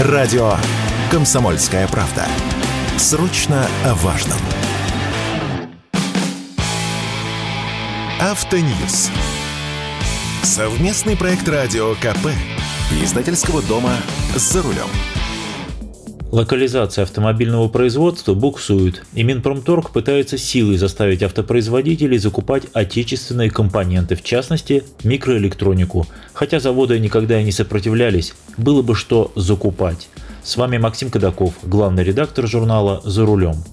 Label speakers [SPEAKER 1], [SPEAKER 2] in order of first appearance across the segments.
[SPEAKER 1] Радио «Комсомольская правда». Срочно о важном. Автоньюз. Совместный проект радио КП. Издательского дома «За рулем».
[SPEAKER 2] Локализация автомобильного производства буксует, и Минпромторг пытается силой заставить автопроизводителей закупать отечественные компоненты, в частности, микроэлектронику. Хотя заводы никогда и не сопротивлялись, было бы что закупать. С вами Максим Кадаков, главный редактор журнала «За рулем».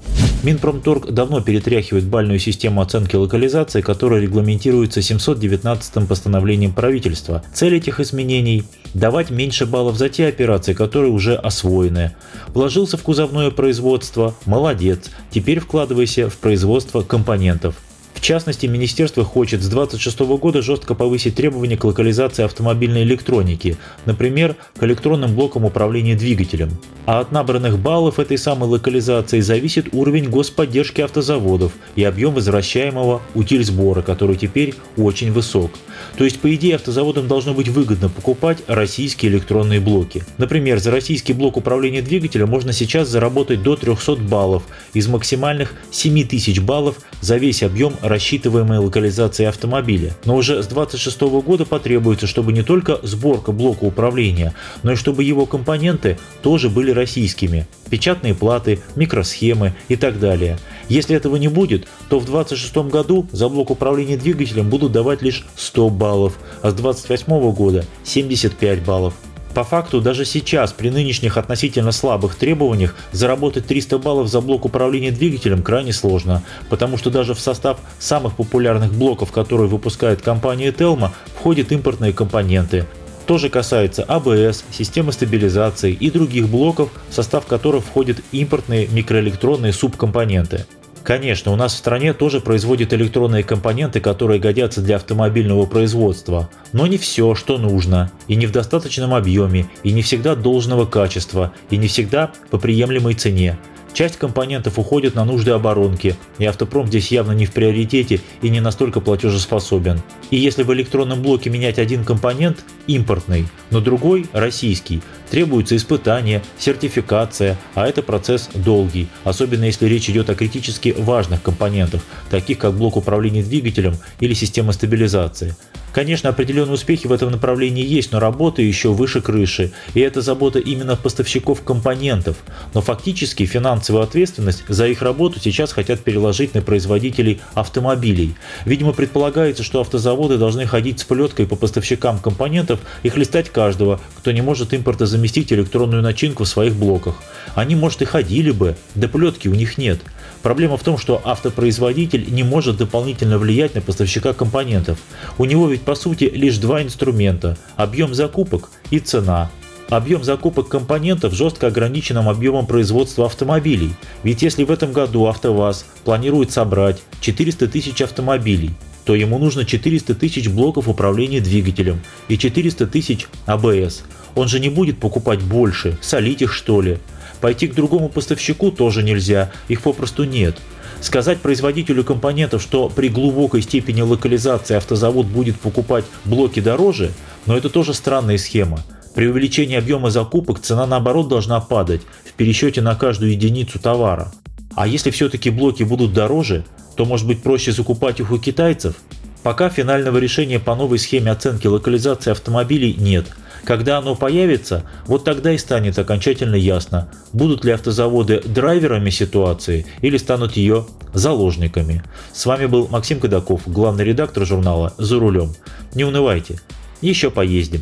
[SPEAKER 2] Минпромторг давно перетряхивает бальную систему оценки локализации, которая регламентируется 719-м постановлением правительства. Цель этих изменений – давать меньше баллов за те операции, которые уже освоены. Вложился в кузовное производство – молодец, теперь вкладывайся в производство компонентов – в частности, министерство хочет с 2026 года жестко повысить требования к локализации автомобильной электроники, например, к электронным блокам управления двигателем. А от набранных баллов этой самой локализации зависит уровень господдержки автозаводов и объем возвращаемого утильсбора, который теперь очень высок. То есть, по идее, автозаводам должно быть выгодно покупать российские электронные блоки. Например, за российский блок управления двигателем можно сейчас заработать до 300 баллов из максимальных 7000 баллов за весь объем рассчитываемой локализации автомобиля. Но уже с 2026 года потребуется, чтобы не только сборка блока управления, но и чтобы его компоненты тоже были российскими. Печатные платы, микросхемы и так далее. Если этого не будет, то в 2026 году за блок управления двигателем будут давать лишь 100 баллов, а с 2028 года 75 баллов. По факту, даже сейчас, при нынешних относительно слабых требованиях, заработать 300 баллов за блок управления двигателем крайне сложно, потому что даже в состав самых популярных блоков, которые выпускает компания Telma, входят импортные компоненты. То же касается АБС, системы стабилизации и других блоков, в состав которых входят импортные микроэлектронные субкомпоненты. Конечно, у нас в стране тоже производят электронные компоненты, которые годятся для автомобильного производства, но не все, что нужно, и не в достаточном объеме, и не всегда должного качества, и не всегда по приемлемой цене. Часть компонентов уходит на нужды оборонки, и автопром здесь явно не в приоритете и не настолько платежеспособен. И если в электронном блоке менять один компонент, импортный, но другой, российский, требуются испытания, сертификация, а это процесс долгий, особенно если речь идет о критически важных компонентах, таких как блок управления двигателем или система стабилизации. Конечно, определенные успехи в этом направлении есть, но работа еще выше крыши, и это забота именно поставщиков компонентов. Но фактически финансовую ответственность за их работу сейчас хотят переложить на производителей автомобилей. Видимо, предполагается, что автозаводы должны ходить с плеткой по поставщикам компонентов и хлестать каждого, кто не может импорта заместить электронную начинку в своих блоках. Они, может, и ходили бы, да плетки у них нет. Проблема в том, что автопроизводитель не может дополнительно влиять на поставщика компонентов. У него ведь по сути лишь два инструмента – объем закупок и цена. Объем закупок компонентов жестко ограниченным объемом производства автомобилей. Ведь если в этом году АвтоВАЗ планирует собрать 400 тысяч автомобилей, то ему нужно 400 тысяч блоков управления двигателем и 400 тысяч АБС. Он же не будет покупать больше, солить их что ли. Пойти к другому поставщику тоже нельзя, их попросту нет. Сказать производителю компонентов, что при глубокой степени локализации автозавод будет покупать блоки дороже, но это тоже странная схема. При увеличении объема закупок цена наоборот должна падать в пересчете на каждую единицу товара. А если все-таки блоки будут дороже, то может быть проще закупать их у китайцев? Пока финального решения по новой схеме оценки локализации автомобилей нет – когда оно появится, вот тогда и станет окончательно ясно, будут ли автозаводы драйверами ситуации или станут ее заложниками. С вами был Максим Кадаков, главный редактор журнала «За рулем». Не унывайте, еще поездим.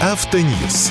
[SPEAKER 1] Автоньюз.